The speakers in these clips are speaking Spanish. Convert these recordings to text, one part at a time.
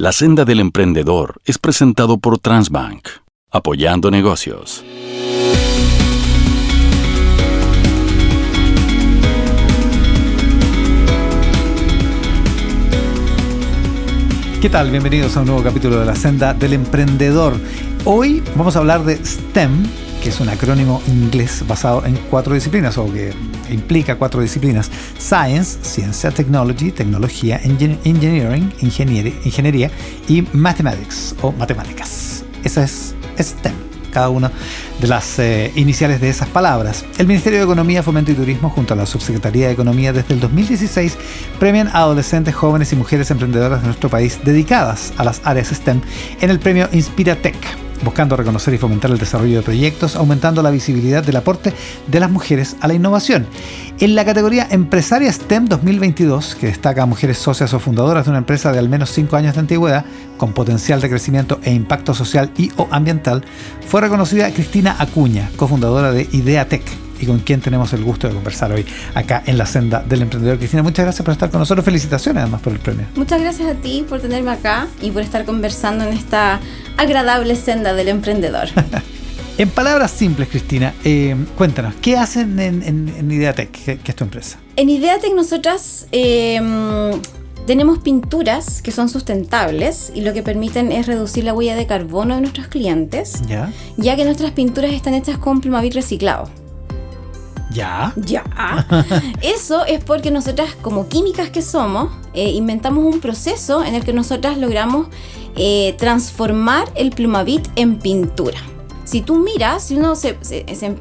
La senda del emprendedor es presentado por Transbank, apoyando negocios. ¿Qué tal? Bienvenidos a un nuevo capítulo de la senda del emprendedor. Hoy vamos a hablar de STEM, que es un acrónimo inglés basado en cuatro disciplinas o que implica cuatro disciplinas. Science, ciencia, technology, tecnología, engineering, ingeniería y mathematics o matemáticas. Esa es STEM cada una de las eh, iniciales de esas palabras. El Ministerio de Economía, Fomento y Turismo, junto a la Subsecretaría de Economía, desde el 2016 premian a adolescentes, jóvenes y mujeres emprendedoras de nuestro país dedicadas a las áreas STEM en el premio Inspiratech buscando reconocer y fomentar el desarrollo de proyectos, aumentando la visibilidad del aporte de las mujeres a la innovación. En la categoría Empresaria STEM 2022, que destaca a mujeres socias o fundadoras de una empresa de al menos 5 años de antigüedad, con potencial de crecimiento e impacto social y o ambiental, fue reconocida Cristina Acuña, cofundadora de IdeaTech y con quien tenemos el gusto de conversar hoy acá en la senda del emprendedor. Cristina, muchas gracias por estar con nosotros. Felicitaciones además por el premio. Muchas gracias a ti por tenerme acá y por estar conversando en esta agradable senda del emprendedor. en palabras simples, Cristina, eh, cuéntanos, ¿qué hacen en, Ideatec, que, es tu empresa? En Ideatec nosotras... Eh, tenemos pinturas que son sustentables y lo que permiten es reducir la huella de carbono de nuestros clientes, ¿Ya? ya que nuestras pinturas están hechas con plumavit reciclado. Ya. Ya. Eso es porque nosotras, como químicas que somos, eh, inventamos un proceso en el que nosotras logramos eh, transformar el plumavit en pintura. Si tú miras, si uno se,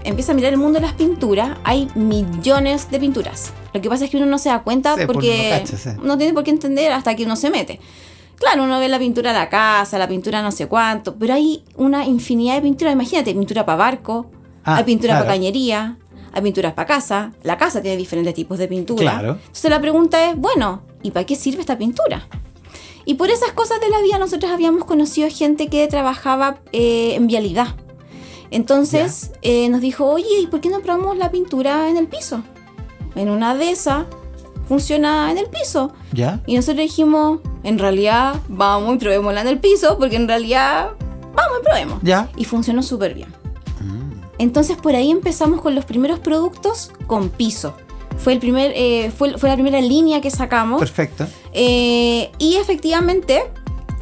empieza a mirar el mundo de las pinturas, hay millones de pinturas. Lo que pasa es que uno no se da cuenta porque no tiene por qué entender hasta que uno se mete. Claro, uno ve la pintura de la casa, la pintura no sé cuánto, pero hay una infinidad de pinturas. Imagínate, pintura para barco, ah, hay pintura para cañería, hay pinturas para casa, la casa tiene diferentes tipos de pintura. Claro. Entonces la pregunta es, bueno, ¿y para qué sirve esta pintura? Y por esas cosas de la vida nosotros habíamos conocido gente que trabajaba eh, en vialidad. Entonces eh, nos dijo, oye, ¿y por qué no probamos la pintura en el piso? En una de esas funciona en el piso. ¿Ya? Y nosotros dijimos, en realidad, vamos y probémosla en el piso, porque en realidad, vamos y probemos. ¿Ya? Y funcionó súper bien. Entonces por ahí empezamos con los primeros productos con piso. Fue, el primer, eh, fue, la primera línea que sacamos. Perfecto. Eh, y efectivamente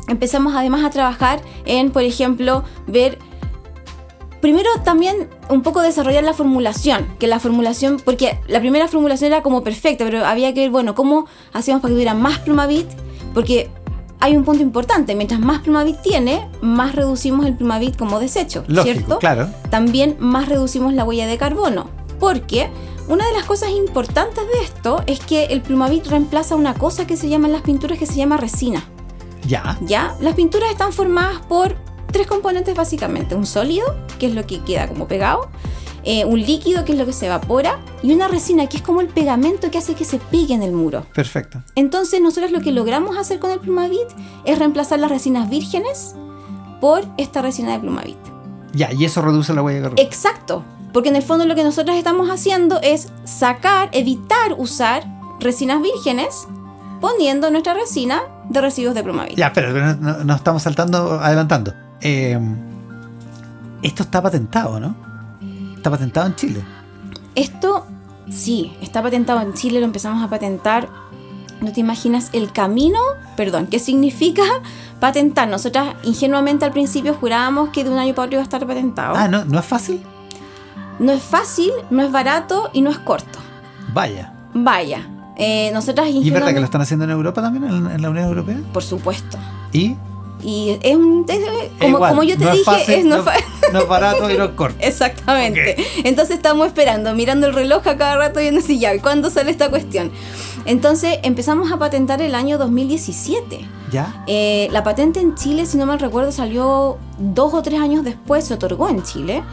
empezamos además a trabajar en, por ejemplo, ver primero también un poco desarrollar la formulación, que la formulación, porque la primera formulación era como perfecta, pero había que ver, bueno, cómo hacíamos para que tuviera más plumavit, porque hay un punto importante, mientras más plumavit tiene, más reducimos el plumavit como desecho, ¿cierto? Claro. También más reducimos la huella de carbono, porque una de las cosas importantes de esto es que el plumavit reemplaza una cosa que se llama en las pinturas que se llama resina. Ya. Ya, las pinturas están formadas por tres componentes básicamente, un sólido, que es lo que queda como pegado, eh, un líquido que es lo que se evapora y una resina que es como el pegamento que hace que se pegue en el muro. Perfecto. Entonces nosotros lo que logramos hacer con el plumavit es reemplazar las resinas vírgenes por esta resina de plumavit. Ya, y eso reduce la huella de carbono. Exacto, porque en el fondo lo que nosotros estamos haciendo es sacar, evitar usar resinas vírgenes poniendo nuestra resina de residuos de plumavit. Ya, pero nos no estamos saltando, adelantando. Eh, esto está patentado, ¿no? ¿Está patentado en Chile? Esto sí, está patentado en Chile, lo empezamos a patentar. No te imaginas el camino, perdón, ¿qué significa patentar? Nosotras ingenuamente al principio jurábamos que de un año para otro iba a estar patentado. Ah, ¿no, ¿no es fácil? No es fácil, no es barato y no es corto. Vaya. Vaya. Eh, nosotras ¿Y es verdad que lo están haciendo en Europa también, en, la Unión Europea? Por supuesto. ¿Y? Y es un. como, yo te dije, es no, no, barato y no corto. Exactamente. Entonces estamos esperando, mirando el reloj a cada rato viendo si ya, ¿cuándo sale esta cuestión? Entonces empezamos a patentar el año 2017. ¿Ya? Eh, la patente en Chile, si no mal recuerdo, salió dos o tres años después, se otorgó en Chile.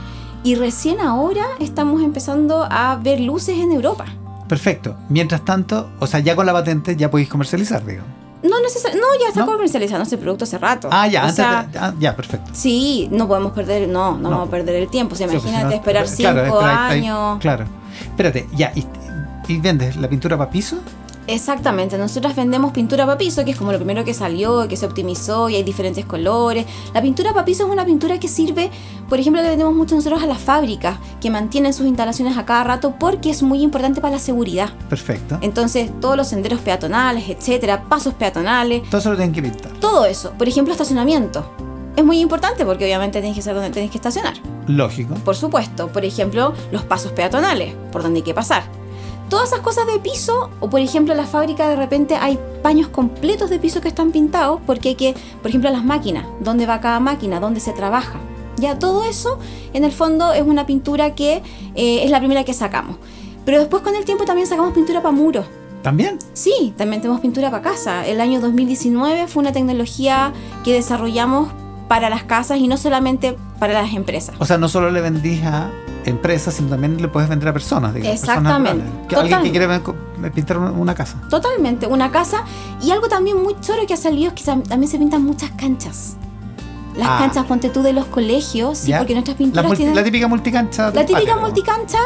Y recién ahora estamos empezando a ver luces en Europa. Perfecto. Mientras tanto, o sea, ya con la patente ya podéis comercializar, digamos. No necesariamente, no, ya está comercializando ese producto hace rato. Ah, ya, antes ah, ya, perfecto. Sí, no podemos perder, no, no, vamos a perder el tiempo. O sea, pues, imagínate esperar cinco años. claro. Espérate, ya, y, vendes la pintura para piso? Exactamente, nosotras vendemos pintura para piso, que es como lo primero que salió, que se optimizó y hay diferentes colores. La pintura para piso es una pintura que sirve, por ejemplo, le vendemos mucho nosotros a las fábricas, que mantienen sus instalaciones a cada rato porque es muy importante para la seguridad. Perfecto. Entonces, todos los senderos peatonales, etcétera, pasos peatonales, Todo eso lo tienen que pintar. todo eso. Por ejemplo, estacionamiento. Es muy importante porque obviamente tienes que saber dónde tienes que estacionar. Lógico. Por supuesto, por ejemplo, los pasos peatonales, por donde hay que pasar. Todas esas cosas de piso, o por ejemplo en la fábrica de repente hay paños completos de piso que están pintados porque hay que, por ejemplo, las máquinas, dónde va cada máquina, dónde se trabaja. Ya todo eso, en el fondo, es una pintura que eh, es la primera que sacamos. Pero después con el tiempo también sacamos pintura para muros. ¿También? Sí, también tenemos pintura para casa. El año 2019 fue una tecnología que desarrollamos para las casas y no solamente para las empresas. O sea, no solo le vendís a empresas, sino también le puedes vender a personas. digamos, Exactamente. Que alguien que quiere pintar una- casa. Totalmente, una casa. Y algo también muy choro que ha salido es que tam- también se pintan muchas canchas. Las Ah. canchas, ponte tú, de los colegios, sí, porque nuestras La, pinturas multi- tienen... la típica multicancha. La típica patio, multicancha,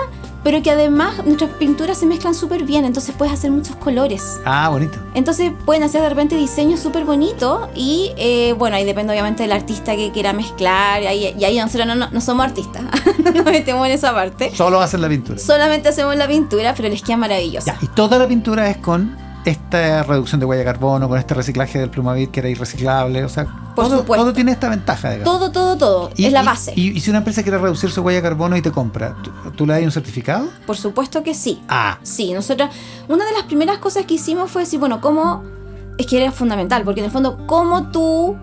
pero que además nuestras pinturas se mezclan súper bien, entonces puedes hacer muchos colores. Ah, bonito. Entonces pueden hacer de repente diseños súper bonitos y eh, bueno, ahí depende obviamente del artista que quiera mezclar. Ahí, y ahí nosotros no, no, no somos artistas, no nos metemos en esa parte. Solo hacen la pintura. Solamente hacemos la pintura, pero les queda maravillosa. Ya, y toda la pintura es con esta reducción de huella de carbono, con este reciclaje del plumavit que era irreciclable. O sea, Por todo, supuesto. todo tiene esta ventaja, digamos. Todo, todo, todo. Y- es la y- base. Y, y si una empresa quiere reducir su huella de carbono y te compra, ¿tú, tú le das un certificado? Por supuesto que sí. Ah, Sí, nosotros, una de las primeras cosas que hicimos fue decir, bueno, ¿cómo? Es que era fundamental, porque en el fondo, ¿cómo tú,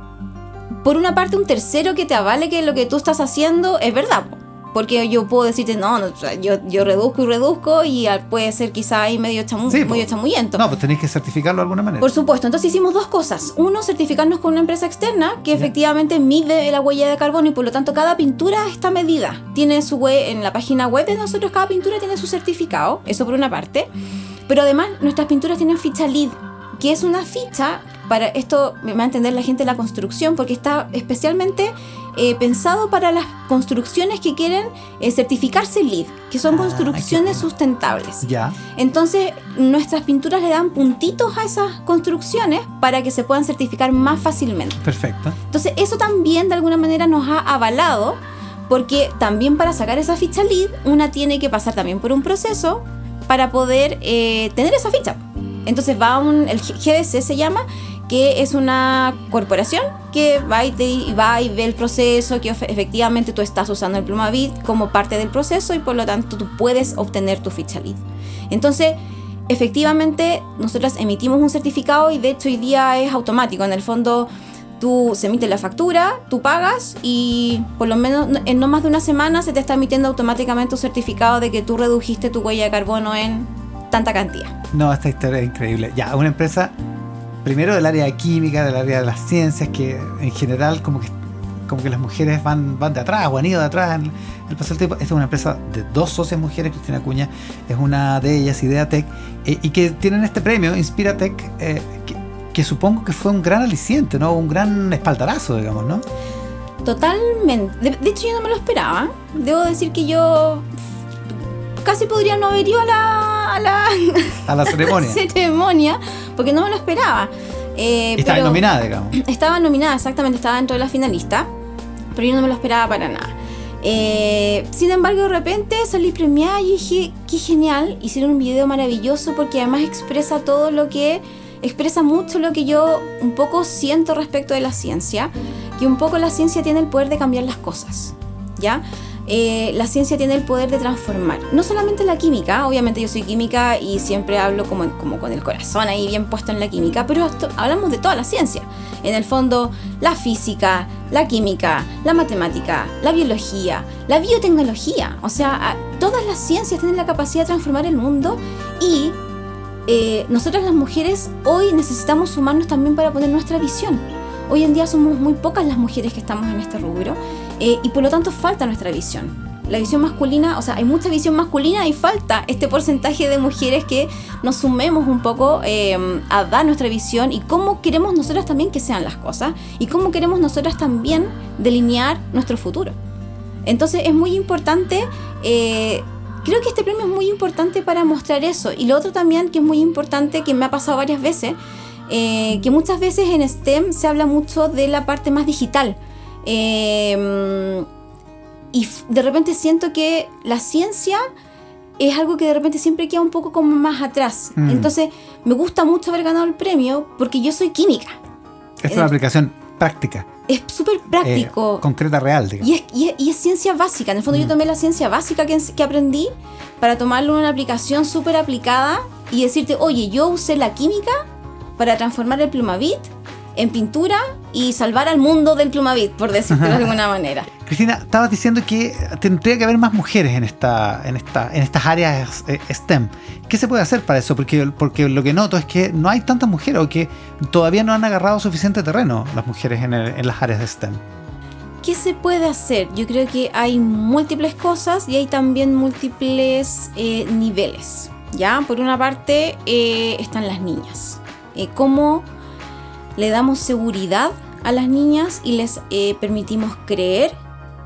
por una parte, un tercero que te avale que lo que tú estás haciendo es verdad? po? Porque yo puedo decirte, no, yo, yo reduzco y reduzco y puede ser quizá ahí medio, chamu Sí, medio chamuyento. no, pues tenéis que certificarlo de alguna manera. Por supuesto, entonces hicimos dos cosas. Uno, certificarnos con una empresa externa que efectivamente mide la huella de carbono y por lo tanto cada pintura está medida. Tiene su web, en la página web de nosotros, cada pintura tiene su certificado, eso por una parte. Pero además nuestras pinturas tienen ficha LEED, que es una ficha para esto, me va a entender la gente de la construcción, porque está especialmente eh, pensado para las construcciones que quieren eh, certificarse LEED, que son Ah, construcciones sustentables. Ya. Entonces, nuestras pinturas le dan puntitos a esas construcciones para que se puedan certificar más fácilmente. Perfecto. Entonces, eso también de alguna manera nos ha avalado, porque también para sacar esa ficha LEED, una tiene que pasar también por un proceso para poder eh, tener esa ficha. Entonces, va un, el GDC se llama, que es una corporación que va y, te- va y ve el proceso, que efe- efectivamente tú estás usando el Plumavit como parte del proceso y por lo tanto tú puedes obtener tu ficha LEED. Entonces, efectivamente, nosotros emitimos un certificado y de hecho hoy día es automático. En el fondo, tú se emite la factura, tú pagas y por lo menos en no más de una semana se te está emitiendo automáticamente un certificado de que tú redujiste tu huella de carbono en tanta cantidad. No, esta historia es increíble. Ya, una empresa, primero del área de química, del área de las ciencias, que en general como que, como que las mujeres van, van de atrás o han ido de atrás en el paso del tiempo. Esta es una empresa de dos socias mujeres, Cristina Cuña es una de ellas, Ideatec, eh, y que tienen este premio, Inspiratec, eh, que, supongo que fue un gran aliciente, ¿no? Un gran espaldarazo, digamos, ¿no? Totalmente. De hecho, yo no me lo esperaba. Debo decir que yo casi podría no haber ido a la, a la A la ceremonia. ceremonia porque no me lo esperaba. Eh, está pero- nominada, digamos. Estaba nominada, exactamente, estaba dentro de la finalista, pero yo no me lo esperaba para nada. Eh, sin embargo, de repente salí premiada y dije, qué genial, hicieron un video maravilloso porque además expresa todo lo que, expresa mucho lo que yo un poco siento respecto de la ciencia, que un poco la ciencia tiene el poder de cambiar las cosas, ¿ya? Eh, la ciencia tiene el poder de transformar, no solamente la química, obviamente yo soy química y siempre hablo como, con el corazón ahí bien puesto en la química, pero hablamos de toda la ciencia. En el fondo, la física, la química, la matemática, la biología, la biotecnología, o sea, todas las ciencias tienen la capacidad de transformar el mundo y eh, nosotras las mujeres hoy necesitamos sumarnos también para poner nuestra visión. Hoy en día somos muy pocas las mujeres que estamos en este rubro eh, y por lo tanto falta nuestra visión. La visión masculina, o sea, hay mucha visión masculina y falta este porcentaje de mujeres que nos sumemos un poco eh, a dar nuestra visión y cómo queremos nosotras también que sean las cosas y cómo queremos nosotras también delinear nuestro futuro. Entonces es muy importante eh, creo que este premio es muy importante para mostrar eso. Y lo otro también que es muy importante, que me ha pasado varias veces, eh, que muchas veces en STEM se habla mucho de la parte más digital. Eh, y de repente siento que la ciencia es algo que de repente siempre queda un poco como más atrás. Mm. Entonces, me gusta mucho haber ganado el premio porque yo soy química. Esta es una aplicación práctica. Es súper práctico. Eh, concreta, real, digamos. Y es, ciencia básica. En el fondo, yo mm. tomé la ciencia básica que, que aprendí para tomarlo en una aplicación súper aplicada y decirte, oye, yo usé la química para transformar el plumavit en pintura y salvar al mundo del plumavit, por decirlo de alguna manera. Cristina, estabas diciendo que tendría que haber más mujeres en, esta, en, esta, en estas áreas eh, STEM. ¿Qué se puede hacer para eso? Porque, porque lo que noto es que no hay tantas mujeres o que todavía no han agarrado suficiente terreno las mujeres en, en las áreas de STEM. ¿Qué se puede hacer? Yo creo que hay múltiples cosas y hay también múltiples eh, niveles. ¿ya? Por una parte eh, están las niñas. ¿Cómo le damos seguridad a las niñas y les eh, permitimos creer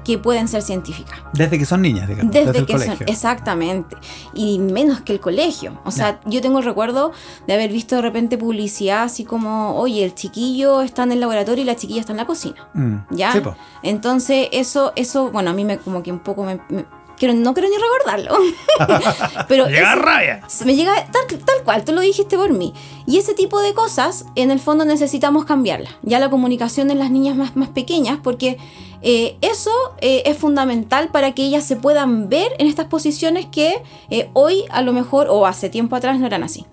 que pueden ser científicas. Desde que son niñas, digamos. Desde, que son, exactamente. Y menos que el colegio. O sea, yo tengo el recuerdo de haber visto de repente publicidad así como, oye, el chiquillo está en el laboratorio y la chiquilla está en la cocina. Mm. ¿Ya? Entonces, eso, eso, bueno, a mí me como que un poco me no quiero ni recordarlo. Pero llega rabia. Me llega tal, tal, cual, tú lo dijiste por mí. Y ese tipo de cosas, en el fondo necesitamos cambiarla. Ya la comunicación en las niñas más, más pequeñas, porque eh, eso eh, es fundamental para que ellas se puedan ver en estas posiciones que eh, hoy a lo mejor o hace tiempo atrás no eran así.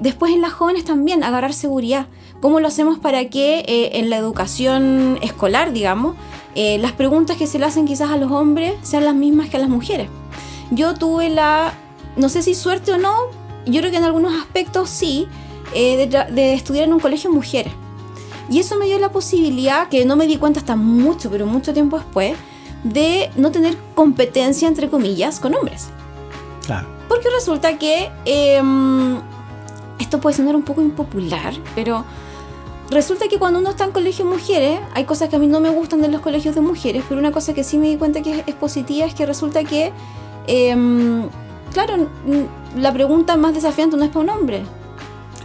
después en las jóvenes también, agarrar seguridad. ¿Cómo lo hacemos para que en la educación escolar, digamos, eh, las preguntas que se le hacen quizás a los hombres sean las mismas que a las mujeres. Yo tuve la, no sé si suerte o no, yo creo que en algunos aspectos sí, eh, de, estudiar en un colegio de mujeres. Y eso me dio la posibilidad, que no me di cuenta hasta mucho, pero mucho tiempo después, de no tener competencia, entre comillas, con hombres. Claro. Porque resulta que em, esto puede sonar un poco impopular, pero Resulta que cuando uno está en colegio de mujeres, hay cosas que a mí no me gustan de los colegios de mujeres, pero una cosa que sí me di cuenta que es, positiva es que resulta que, em, claro, la pregunta más desafiante no es para un hombre.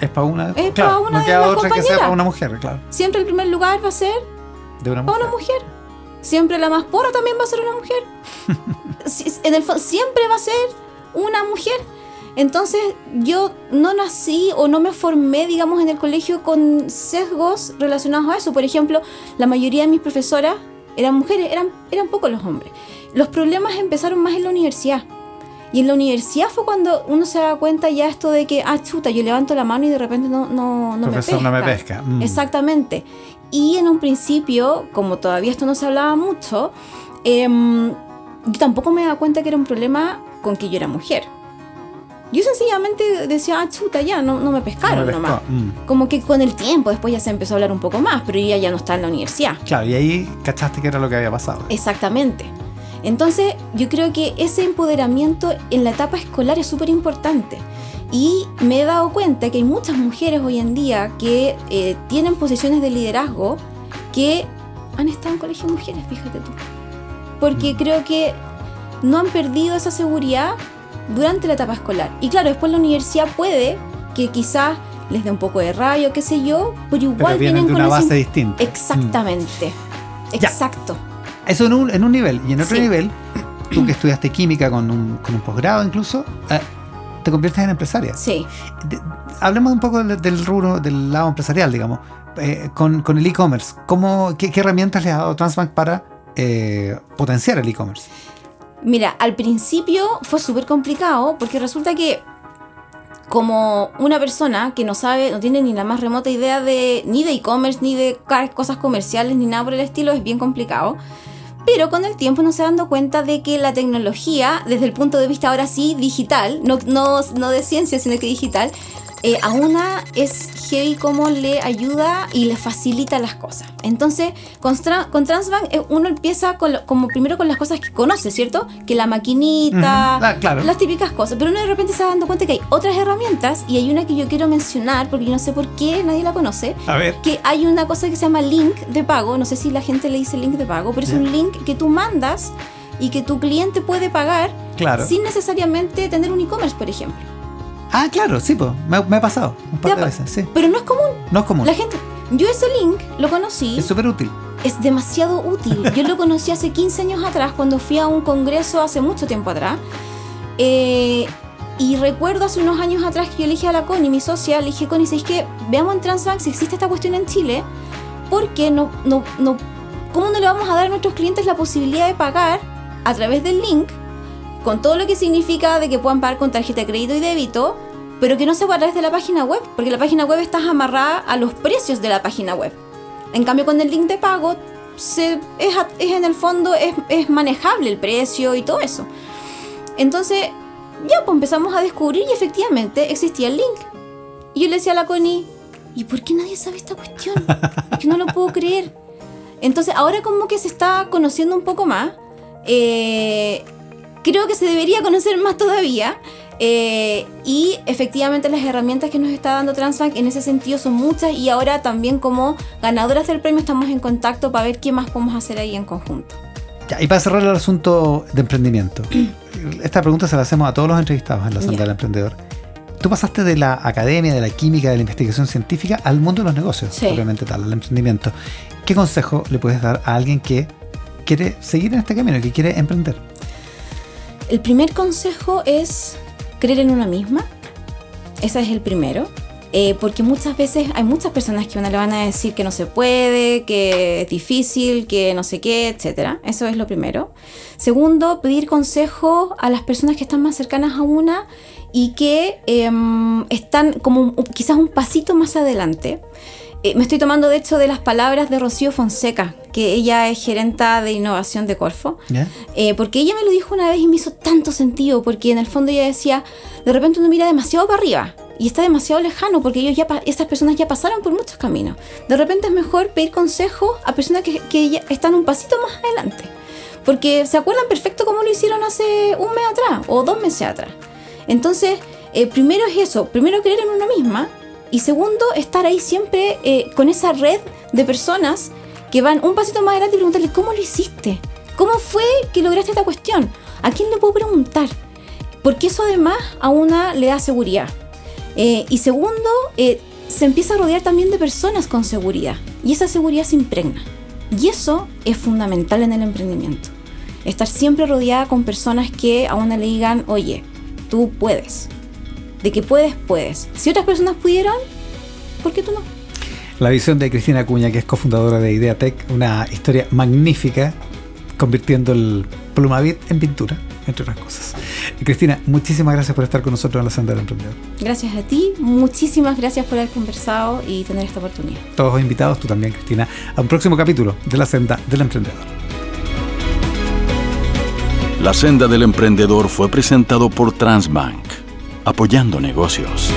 Es para una, es para una, no otra que sea para una mujer, claro. Siempre el primer lugar va a ser de una mujer. Para una mujer. Siempre la más porra también va a ser una mujer. en el siempre va a ser una mujer. Entonces yo no nací o no me formé, digamos, en el colegio con sesgos relacionados a eso. Por ejemplo, la mayoría de mis profesoras eran mujeres, eran, eran pocos los hombres. Los problemas empezaron más en la universidad. Y en la universidad fue cuando uno se da cuenta ya esto de que, ah, chuta, yo levanto la mano y de repente no, no, no me pesca. no me pesca. Mm. Exactamente. Y en un principio, como todavía esto no se hablaba mucho, em, yo tampoco me daba cuenta que era un problema con que yo era mujer. Yo sencillamente decía, ah, chuta, ya, no, no me pescaron nomás. Mm. Como que con el tiempo después ya se empezó a hablar un poco más, pero ella ya no está en la universidad. Claro, y ahí cachaste que era lo que había pasado. Exactamente. Entonces, yo creo que ese empoderamiento en la etapa escolar es súper importante. Y me he dado cuenta que hay muchas mujeres hoy en día que eh, tienen posiciones de liderazgo que han estado en colegio de mujeres, fíjate tú. Porque mm. creo que no han perdido esa seguridad durante la etapa escolar. Y claro, después la universidad puede que quizás les dé un poco de rayo, qué sé yo, pero igual vienen, con una base distinta. Exactamente. Mm. Exacto. Eso en un, en un, nivel. Y en otro nivel, tú que estudiaste química con un, con un posgrado incluso, eh, te conviertes en empresaria. Sí. hablemos un poco del, rubro, del lado empresarial, digamos. Eh, con, con, el e-commerce, qué, qué, herramientas le ha dado Transbank para eh, potenciar el e-commerce? Mira, al principio fue súper complicado porque resulta que como una persona que no sabe, no tiene ni la más remota idea de ni de e-commerce, ni de cosas comerciales, ni nada por el estilo, es bien complicado. Pero con el tiempo nos se dando cuenta de que la tecnología, desde el punto de vista ahora sí digital, no, no, no de ciencia, sino que digital, eh, a una es heavy cómo le ayuda y le facilita las cosas. Entonces, con, con Transbank eh, uno empieza con como primero con las cosas que conoce, ¿cierto? Que la maquinita, ah, las típicas cosas. Pero uno de repente se va dando cuenta que hay otras herramientas y hay una que yo quiero mencionar porque yo no sé por qué nadie la conoce. A ver. Que hay una cosa que se llama link de pago. No sé si la gente le dice link de pago, pero es un link que tú mandas y que tu cliente puede pagar Claro. sin necesariamente tener un e-commerce, por ejemplo. Ah, claro, sí, pues. Me, me ha pasado un par de veces, sí. Pero no es común. No es común. La gente, yo ese link lo conocí, Es súper útil. es demasiado útil. Yo lo conocí hace 15 años atrás, cuando fui a un congreso hace mucho tiempo atrás. Eh, y recuerdo hace unos años atrás que yo le dije a la Connie, mi socia, le dije, Connie, ¿sabes que Veamos en Transbank si existe esta cuestión en Chile, porque no, no, no, ¿cómo no le vamos a dar a nuestros clientes la posibilidad de pagar a través del link, con todo lo que significa de que puedan pagar con tarjeta de crédito y débito, pero que no sea a través de la página web, porque la página web está amarrada a los precios de la página web. En cambio, con el link de pago, se, es, en el fondo, es, es manejable el precio y todo eso. Entonces, ya pues empezamos a descubrir y efectivamente existía el link. Y yo le decía a la Connie, ¿y por qué nadie sabe esta cuestión? Es que no lo puedo creer. Entonces, ahora como que se está conociendo un poco más. eh, creo que se debería conocer más todavía. eh, y efectivamente las herramientas que nos está dando Transbank en ese sentido son muchas y ahora también como ganadoras del premio estamos en contacto para ver qué más podemos hacer ahí en conjunto. Ya, y para cerrar el asunto de emprendimiento, esta pregunta se la hacemos a todos los entrevistados en la senda Ya. del emprendedor. Tú pasaste de la academia, de la química, de la investigación científica al mundo de los negocios, Sí. propiamente tal, al emprendimiento. ¿Qué consejo le puedes dar a alguien que quiere seguir en este camino, que quiere emprender? El primer consejo es creer en una misma. Ese es el primero. Eh, porque muchas veces hay muchas personas que a uno le van a decir que no se puede, que es difícil, que no sé qué, etc. Eso es lo primero. Segundo, pedir consejo a las personas que están más cercanas a una y que em, están como quizás un pasito más adelante. Eh, me estoy tomando de hecho de las palabras de Rocío Fonseca, que ella es gerenta de innovación de Corfo. Eh, porque ella me lo dijo una vez y me hizo tanto sentido, porque en el fondo ella decía, de repente uno mira demasiado para arriba y está demasiado lejano, porque ellos ya estas personas ya pasaron por muchos caminos. De repente es mejor pedir consejo a personas que, que ya están un pasito más adelante, porque se acuerdan perfecto cómo lo hicieron hace un mes atrás o dos meses atrás. Entonces, eh, primero es eso, primero creer en una misma y segundo, estar ahí siempre eh, con esa red de personas que van un pasito más adelante y preguntarle, ¿cómo lo hiciste? ¿Cómo fue que lograste esta cuestión? ¿A quién le puedo preguntar? Porque eso además a una le da seguridad. Eh, y segundo, eh, se empieza a rodear también de personas con seguridad. Y esa seguridad se impregna. Y eso es fundamental en el emprendimiento. Estar siempre rodeada con personas que a una le digan, oye, tú puedes. De que puedes, puedes. Si otras personas pudieron, ¿por qué tú no? La visión de Cristina Cuña, que es cofundadora de Ideatec, una historia magnífica, convirtiendo el Plumavit en pintura, entre otras cosas. Y Cristina, muchísimas gracias por estar con nosotros en la senda del emprendedor. Gracias a ti, muchísimas gracias por haber conversado y tener esta oportunidad. Todos invitados, tú también, Cristina, a un próximo capítulo de la senda del emprendedor. La senda del emprendedor fue presentado por Transbank, apoyando negocios.